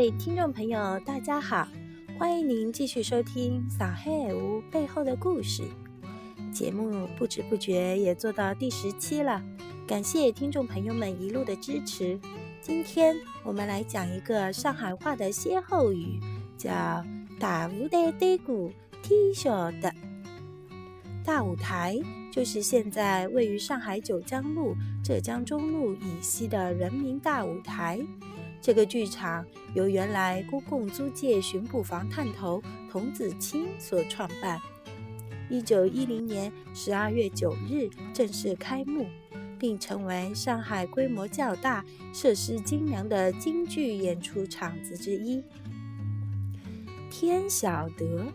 位听众朋友，大家好！欢迎您继续收听《上海屋背后的故事》节目。不知不觉也做到第十期了，感谢听众朋友们一路的支持。今天我们来讲一个上海话的歇后语，叫“大舞台对鼓，天晓得”。大舞台就是现在位于上海九江路、浙江中路以西的人民大舞台。这个剧场由原来公共租界巡捕房探头童子清所创办，一九一零年十二月九日正式开幕，并成为上海规模较大、设施精良的京剧演出场子之一。天晓得，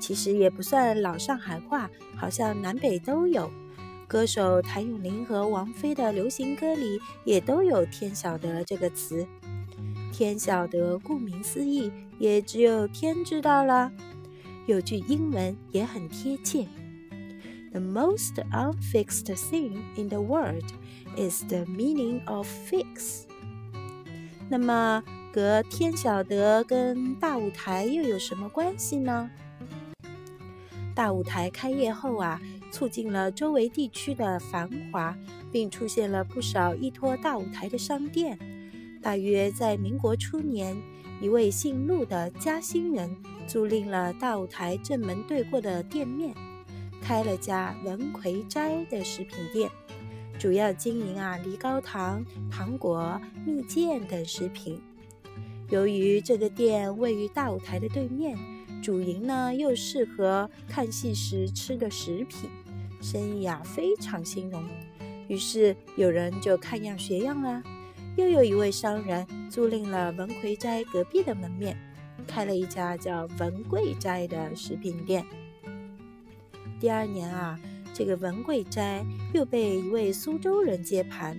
其实也不算老上海话，好像南北都有。歌手谭咏麟和王菲的流行歌里也都有“天晓得”这个词。天晓得，顾名思义，也只有天知道了。有句英文也很贴切：“The most unfixed thing in the world is the meaning of fix。”那么，隔天晓得跟大舞台又有什么关系呢？大舞台开业后啊，促进了周围地区的繁华，并出现了不少依托大舞台的商店。大约在民国初年，一位姓陆的嘉兴人租赁了大舞台正门对过的店面，开了家文魁斋的食品店，主要经营啊梨膏糖、糖果、蜜饯等食品。由于这个店位于大舞台的对面，主营呢又适合看戏时吃的食品，生意啊非常兴隆。于是有人就看样学样啦。又有一位商人租赁了文魁斋隔壁的门面，开了一家叫文贵斋的食品店。第二年啊，这个文贵斋又被一位苏州人接盘，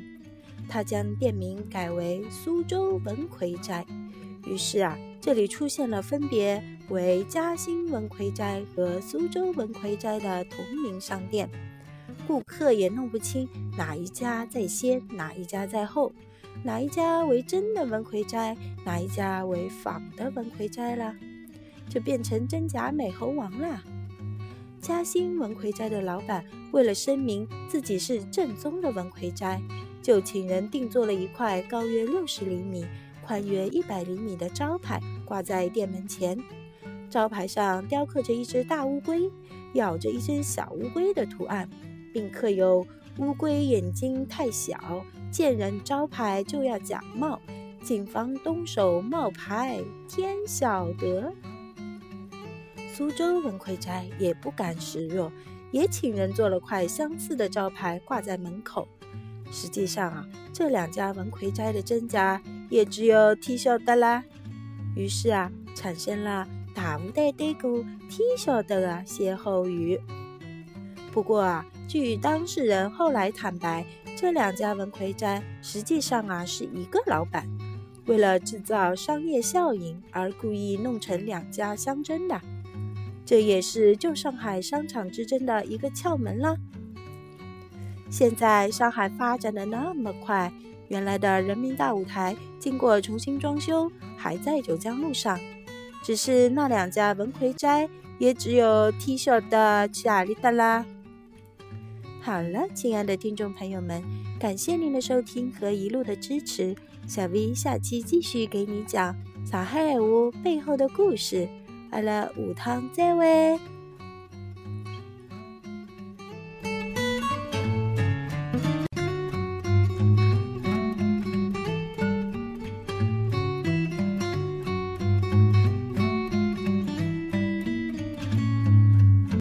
他将店名改为苏州文魁斋。于是啊，这里出现了分别为嘉兴文魁斋和苏州文魁斋的同名商店，顾客也弄不清哪一家在先，哪一家在后。哪一家为真的文魁斋，哪一家为仿的文魁斋了，就变成真假美猴王了。嘉兴文魁斋的老板为了声明自己是正宗的文魁斋，就请人定做了一块高约六十厘米、宽约一百厘米的招牌，挂在店门前。招牌上雕刻着一只大乌龟，咬着一只小乌龟的图案，并刻有“乌龟眼睛太小”。见人招牌就要假冒，谨防东手冒牌。天晓得，苏州文魁斋也不甘示弱，也请人做了块相似的招牌挂在门口。实际上啊，这两家文魁斋的真假也只有天晓得啦。于是啊，产生了“大舞台对鼓，天晓得”的歇后语。不过啊，据当事人后来坦白。这两家文魁斋实际上啊是一个老板，为了制造商业效应而故意弄成两家相争的，这也是旧上海商场之争的一个窍门了。现在上海发展的那么快，原来的人民大舞台经过重新装修，还在九江路上，只是那两家文魁斋也只有 T 恤的去哪里的啦。好了，亲爱的听众朋友们，感谢您的收听和一路的支持。小 V 下期继续给你讲上海屋背后的故事。好了，午汤再会。